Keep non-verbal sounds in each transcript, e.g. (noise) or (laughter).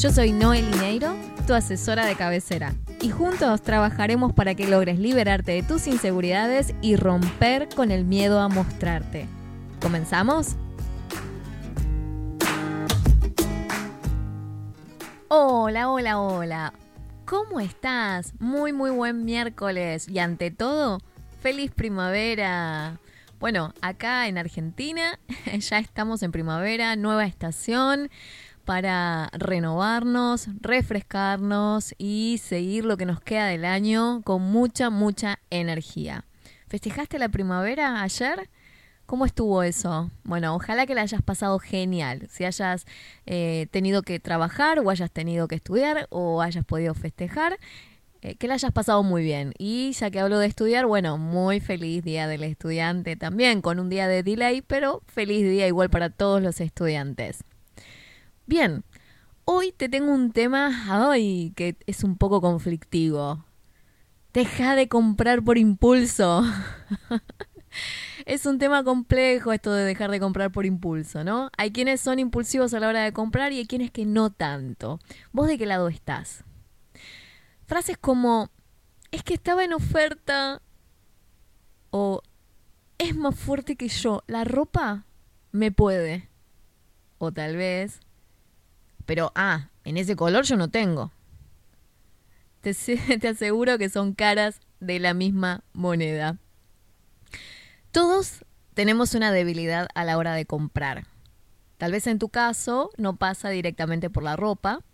Yo soy Noel Lineiro, tu asesora de cabecera, y juntos trabajaremos para que logres liberarte de tus inseguridades y romper con el miedo a mostrarte. ¿Comenzamos? Hola, hola, hola. ¿Cómo estás? Muy, muy buen miércoles. Y ante todo, feliz primavera. Bueno, acá en Argentina (laughs) ya estamos en primavera, nueva estación para renovarnos, refrescarnos y seguir lo que nos queda del año con mucha, mucha energía. ¿Festejaste la primavera ayer? ¿Cómo estuvo eso? Bueno, ojalá que la hayas pasado genial. Si hayas eh, tenido que trabajar o hayas tenido que estudiar o hayas podido festejar, eh, que la hayas pasado muy bien. Y ya que hablo de estudiar, bueno, muy feliz día del estudiante también, con un día de delay, pero feliz día igual para todos los estudiantes. Bien, hoy te tengo un tema, que es un poco conflictivo. Deja de comprar por impulso. (laughs) es un tema complejo esto de dejar de comprar por impulso, ¿no? Hay quienes son impulsivos a la hora de comprar y hay quienes que no tanto. ¿Vos de qué lado estás? Frases como, es que estaba en oferta o es más fuerte que yo, la ropa me puede. O tal vez, pero, ah, en ese color yo no tengo. Te, (laughs) te aseguro que son caras de la misma moneda. Todos tenemos una debilidad a la hora de comprar. Tal vez en tu caso no pasa directamente por la ropa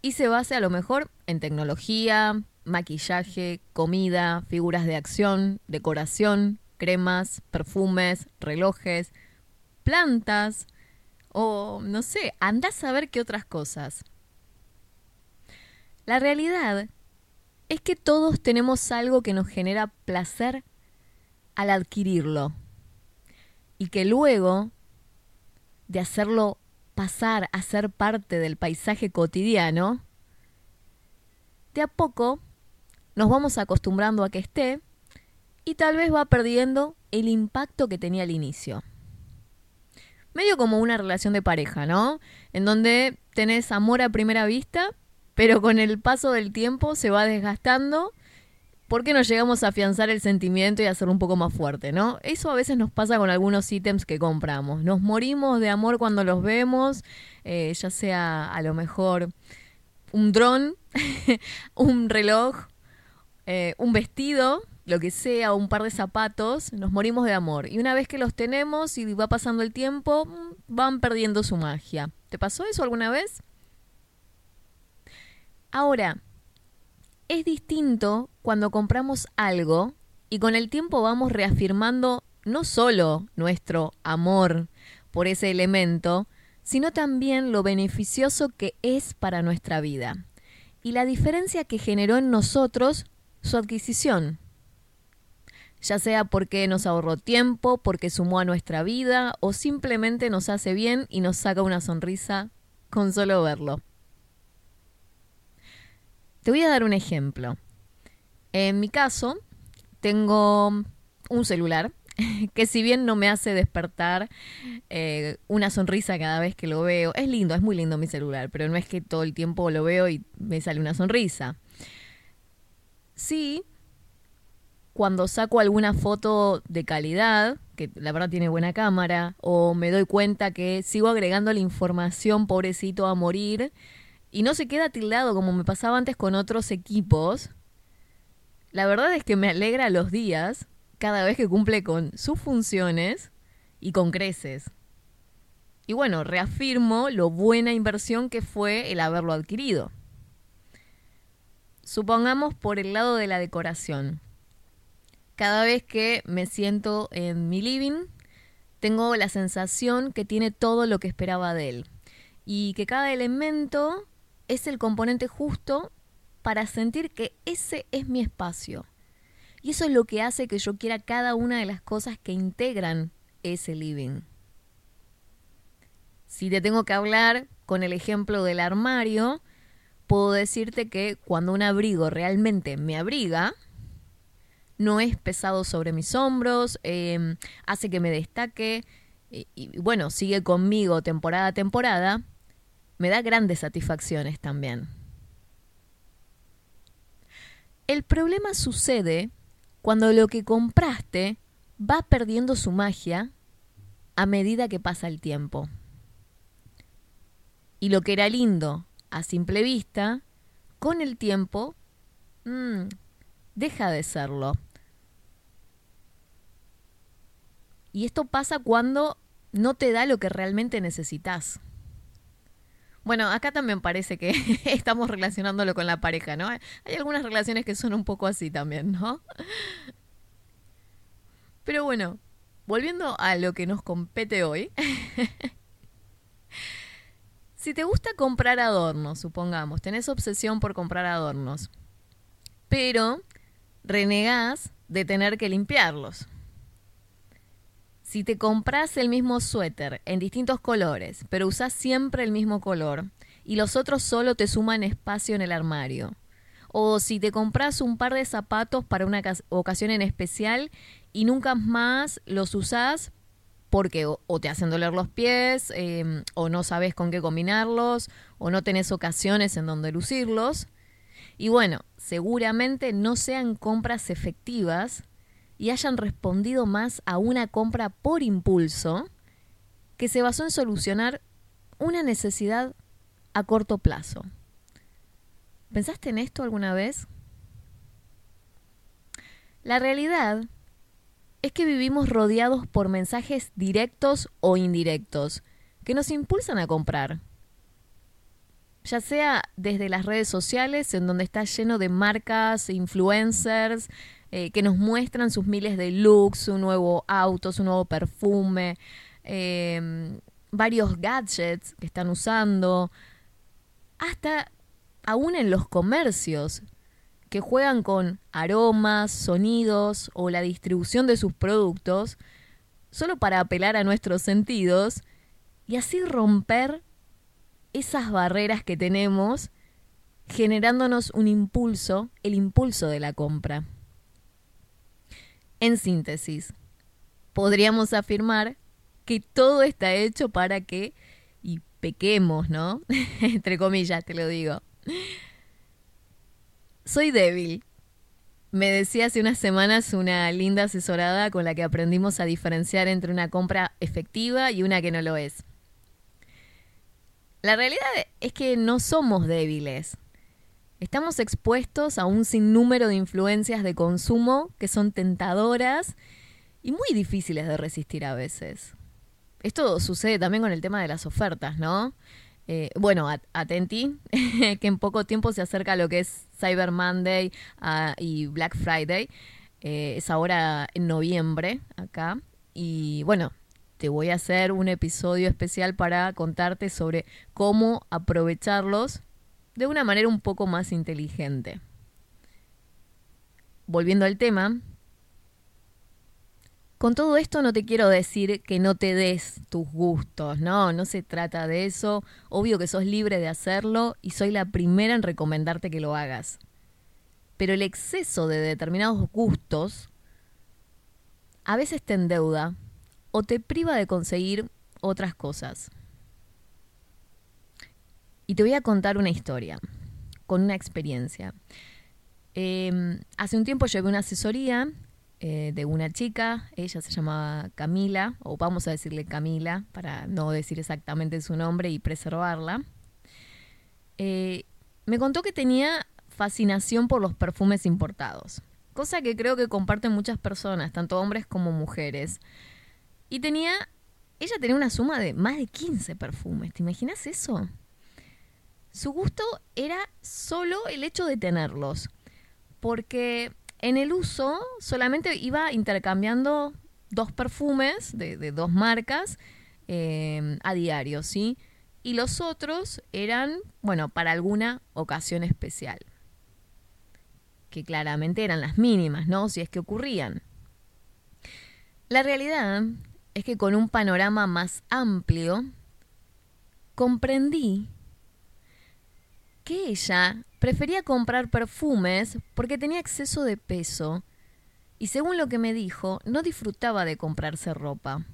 y se base a lo mejor en tecnología, maquillaje, comida, figuras de acción, decoración, cremas, perfumes, relojes, plantas, o no sé, anda a saber qué otras cosas. La realidad es que todos tenemos algo que nos genera placer al adquirirlo y que luego de hacerlo pasar a ser parte del paisaje cotidiano, de a poco nos vamos acostumbrando a que esté y tal vez va perdiendo el impacto que tenía al inicio medio como una relación de pareja, ¿no? En donde tenés amor a primera vista, pero con el paso del tiempo se va desgastando porque nos llegamos a afianzar el sentimiento y hacerlo un poco más fuerte, ¿no? Eso a veces nos pasa con algunos ítems que compramos. Nos morimos de amor cuando los vemos, eh, ya sea a lo mejor un dron, (laughs) un reloj, eh, un vestido, lo que sea, un par de zapatos, nos morimos de amor. Y una vez que los tenemos y va pasando el tiempo, mm, van perdiendo su magia. ¿Te pasó eso alguna vez? Ahora, es distinto cuando compramos algo y con el tiempo vamos reafirmando no solo nuestro amor por ese elemento, sino también lo beneficioso que es para nuestra vida y la diferencia que generó en nosotros su adquisición ya sea porque nos ahorró tiempo, porque sumó a nuestra vida o simplemente nos hace bien y nos saca una sonrisa con solo verlo. Te voy a dar un ejemplo. En mi caso, tengo un celular (laughs) que si bien no me hace despertar eh, una sonrisa cada vez que lo veo, es lindo, es muy lindo mi celular, pero no es que todo el tiempo lo veo y me sale una sonrisa. Sí, cuando saco alguna foto de calidad, que la verdad tiene buena cámara, o me doy cuenta que sigo agregando la información pobrecito a morir, y no se queda tildado como me pasaba antes con otros equipos, la verdad es que me alegra los días cada vez que cumple con sus funciones y con creces. Y bueno, reafirmo lo buena inversión que fue el haberlo adquirido. Supongamos por el lado de la decoración cada vez que me siento en mi living, tengo la sensación que tiene todo lo que esperaba de él y que cada elemento es el componente justo para sentir que ese es mi espacio. Y eso es lo que hace que yo quiera cada una de las cosas que integran ese living. Si te tengo que hablar con el ejemplo del armario, puedo decirte que cuando un abrigo realmente me abriga, no es pesado sobre mis hombros, em, hace que me destaque y, bueno, sigue conmigo temporada a temporada, me da grandes satisfacciones también. El problema sucede cuando lo que compraste va perdiendo su magia a medida que pasa el tiempo. Y lo que era lindo a simple vista, con el tiempo, mmm, deja de serlo. Y esto pasa cuando no te da lo que realmente necesitas. Bueno, acá también parece que (laughs) estamos relacionándolo con la pareja, ¿no? Hay algunas relaciones que son un poco así también, ¿no? Pero bueno, volviendo a lo que nos compete hoy. (laughs) si te gusta comprar adornos, supongamos, tenés obsesión por comprar adornos, pero renegás de tener que limpiarlos. Si te compras el mismo suéter en distintos colores, pero usas siempre el mismo color y los otros solo te suman espacio en el armario. O si te compras un par de zapatos para una ocasión en especial y nunca más los usás porque o, te hacen doler los pies, eh, o no sabes con qué combinarlos, o no tenés ocasiones en donde lucirlos. Y bueno, seguramente no sean compras efectivas y hayan respondido más a una compra por impulso que se basó en solucionar una necesidad a corto plazo. ¿Pensaste en esto alguna vez? La realidad es que vivimos rodeados por mensajes directos o indirectos que nos impulsan a comprar. Ya sea desde las redes sociales, en donde está lleno de marcas, influencers, eh, que nos muestran sus miles de looks, su nuevo auto, su nuevo perfume, em, varios gadgets que están usando, hasta aún en los comercios que juegan con aromas, sonidos o la distribución de sus productos solo para apelar a nuestros sentidos y así romper esas barreras que tenemos generándonos un impulso, el impulso de la compra. En síntesis, podríamos afirmar que todo está hecho para que, y pequemos, ¿no? (laughs) Entre comillas, te lo digo. Soy débil. Me decía hace unas semanas una linda asesorada con la que aprendimos a diferenciar entre una compra efectiva y una que no lo es. La realidad es que no somos débiles. Estamos expuestos a un sinnúmero de influencias de consumo que son tentadoras y muy difíciles de resistir a veces. Esto sucede también con el tema de las ofertas, ¿no? Eh, bueno, atenti, (laughs) que en poco tiempo se acerca lo que es Cyber Monday uh, y Black Friday. Eh, es ahora en noviembre acá. Y bueno, te voy a hacer un episodio especial para contarte sobre cómo aprovecharlos de una manera un poco más inteligente. Volviendo al tema, con todo esto no te quiero decir que no te des tus gustos, no, no se trata de eso, obvio que sos libre de hacerlo y soy la primera en recomendarte que lo hagas. Pero el exceso de determinados gustos a veces te endeuda o te priva de conseguir otras cosas. Y te voy a contar una historia, con una experiencia. Em, hace un tiempo llevé una asesoría eh, de una chica, ella se llamaba Camila, o vamos a decirle Camila, para no decir exactamente su nombre y preservarla. Eh, me contó que tenía fascinación por los perfumes importados, cosa que creo que comparten muchas personas, tanto hombres como mujeres. Y tenía, ella tenía una suma de más de 15 perfumes, ¿te imaginas eso? Su gusto era solo el hecho de tenerlos, porque en el uso solamente iba intercambiando dos perfumes de, dos marcas em, a diario, ¿sí? Y los otros eran, bueno, para alguna ocasión especial. que claramente eran las mínimas, ¿no? Si es que ocurrían. La realidad es que con un panorama más amplio, comprendí que ella prefería comprar perfumes porque tenía exceso de peso y según lo que me dijo, no disfrutaba de comprarse ropa.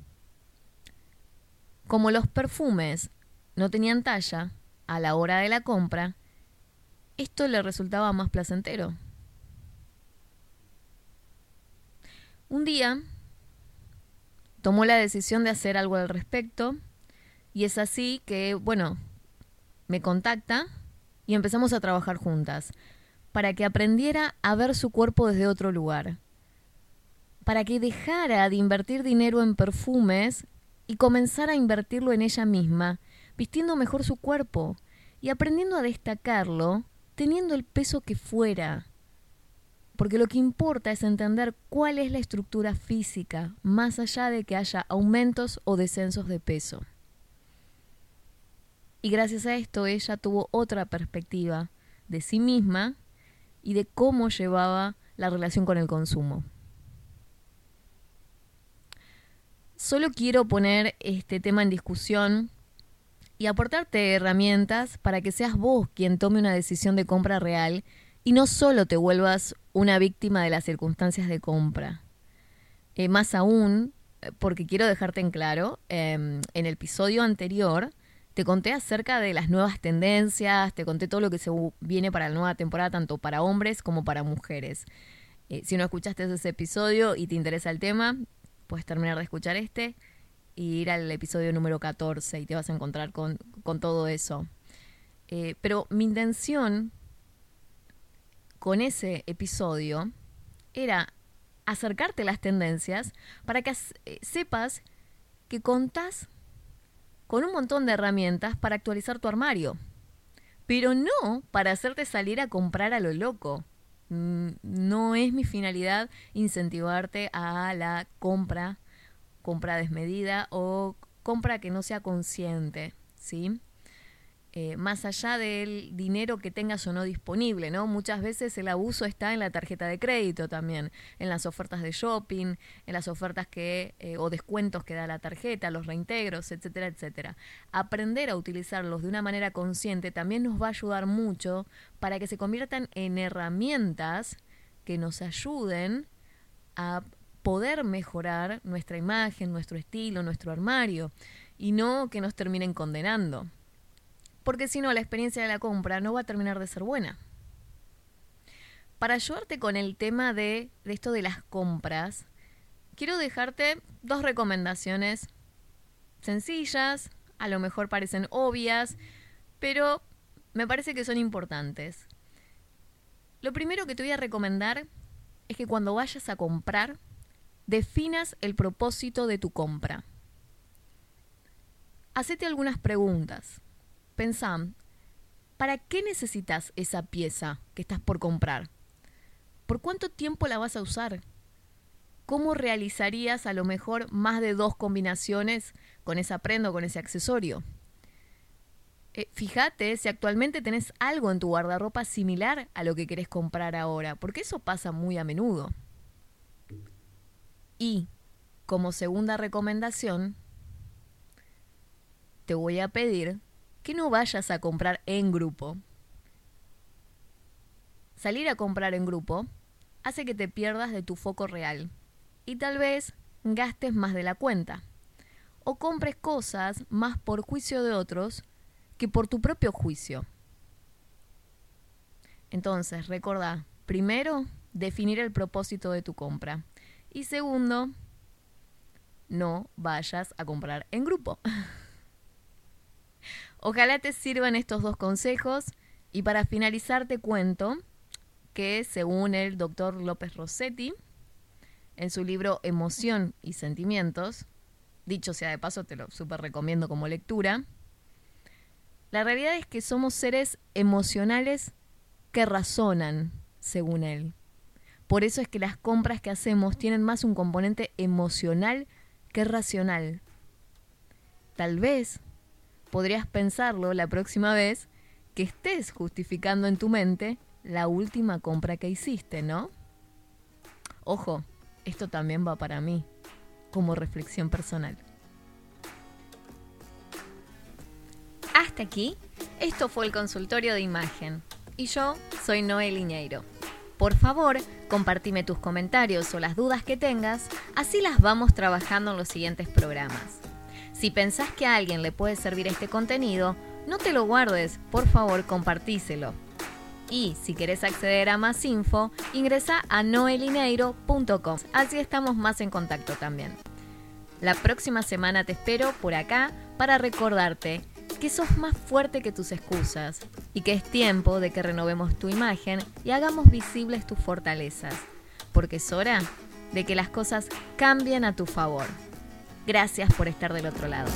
Como los perfumes no tenían talla a la hora de la compra, esto le resultaba más placentero. Un día tomó la decisión de hacer algo al respecto y es así que, bueno, me contacta y empezamos a trabajar juntas para que aprendiera a ver su cuerpo desde otro lugar, para que dejara de invertir dinero en perfumes y comenzara a invertirlo en ella misma, vistiendo mejor su cuerpo y aprendiendo a destacarlo teniendo el peso que fuera. Porque lo que importa es entender cuál es la estructura física, más allá de que haya aumentos o descensos de peso. Y gracias a esto ella tuvo otra perspectiva de sí misma y de cómo llevaba la relación con el consumo. Solo quiero poner este tema en discusión y aportarte herramientas para que seas vos quien tome una decisión de compra real y no solo te vuelvas una víctima de las circunstancias de compra. Eh, más aún, porque quiero dejarte en claro, em, en el episodio anterior te conté acerca de las nuevas tendencias, te conté todo lo que se viene para la nueva temporada, tanto para hombres como para mujeres. Eh, si no escuchaste ese episodio y te interesa el tema, puedes terminar de escuchar este y ir al episodio número 14 y te vas a encontrar con, todo eso. Eh, pero mi intención con ese episodio era acercarte las tendencias para que eh, sepas que contás con un montón de herramientas para actualizar tu armario, pero no para hacerte salir a comprar a lo loco. Mm, no es mi finalidad incentivarte a la compra compra desmedida o compra que no sea consciente, ¿sí? Eh, más allá del dinero que tengas o no disponible, ¿no? Muchas veces el abuso está en la tarjeta de crédito también, en las ofertas de shopping, en las ofertas que eh, o descuentos que da la tarjeta, los reintegros, etcétera, etcétera. Aprender a utilizarlos de una manera consciente también nos va a ayudar mucho para que se conviertan en herramientas que nos ayuden a poder mejorar nuestra imagen, nuestro estilo, nuestro armario, y no que nos terminen condenando. Porque si no, la experiencia de la compra no va a terminar de ser buena. Para ayudarte con el tema de, esto de las compras, quiero dejarte dos recomendaciones sencillas, a lo mejor parecen obvias, pero me parece que son importantes. Lo primero que te voy a recomendar es que cuando vayas a comprar, definas el propósito de tu compra. Hacete algunas preguntas. Pensá, ¿para qué necesitas esa pieza que estás por comprar? ¿Por cuánto tiempo la vas a usar? ¿Cómo realizarías a lo mejor más de dos combinaciones con esa prenda o con ese accesorio? Eh, fíjate si actualmente tenés algo en tu guardarropa similar a lo que querés comprar ahora, porque eso pasa muy a menudo. Y como segunda recomendación, te voy a pedir que no vayas a comprar en grupo. Salir a comprar en grupo hace que te pierdas de tu foco real y tal vez gastes más de la cuenta o compres cosas más por juicio de otros que por tu propio juicio. Entonces, recordá, primero, definir el propósito de tu compra. Y segundo, no vayas a comprar en grupo. (laughs) Ojalá te sirvan estos dos consejos y para finalizar te cuento que según el doctor López Rossetti, en su libro Emoción y Sentimientos, dicho sea de paso, te lo súper recomiendo como lectura, la realidad es que somos seres emocionales que razonan, según él. Por eso es que las compras que hacemos tienen más un componente emocional que racional. Tal vez podrías pensarlo la próxima vez que estés justificando en tu mente la última compra que hiciste, ¿no? Ojo, esto también va para mí, como reflexión personal. Hasta aquí, esto fue el consultorio de imagen. Y yo soy Noel Iñeiro. Por favor, compartime tus comentarios o las dudas que tengas, así las vamos trabajando en los siguientes programas. Si pensás que a alguien le puede servir este contenido, no te lo guardes, por favor compartíselo. Y si querés acceder a más info, ingresa a noelineiro.com. Así estamos más en contacto también. La próxima semana te espero por acá para recordarte que sos más fuerte que tus excusas y que es tiempo de que renovemos tu imagen y hagamos visibles tus fortalezas, porque es hora de que las cosas cambien a tu favor. Gracias por estar del otro lado.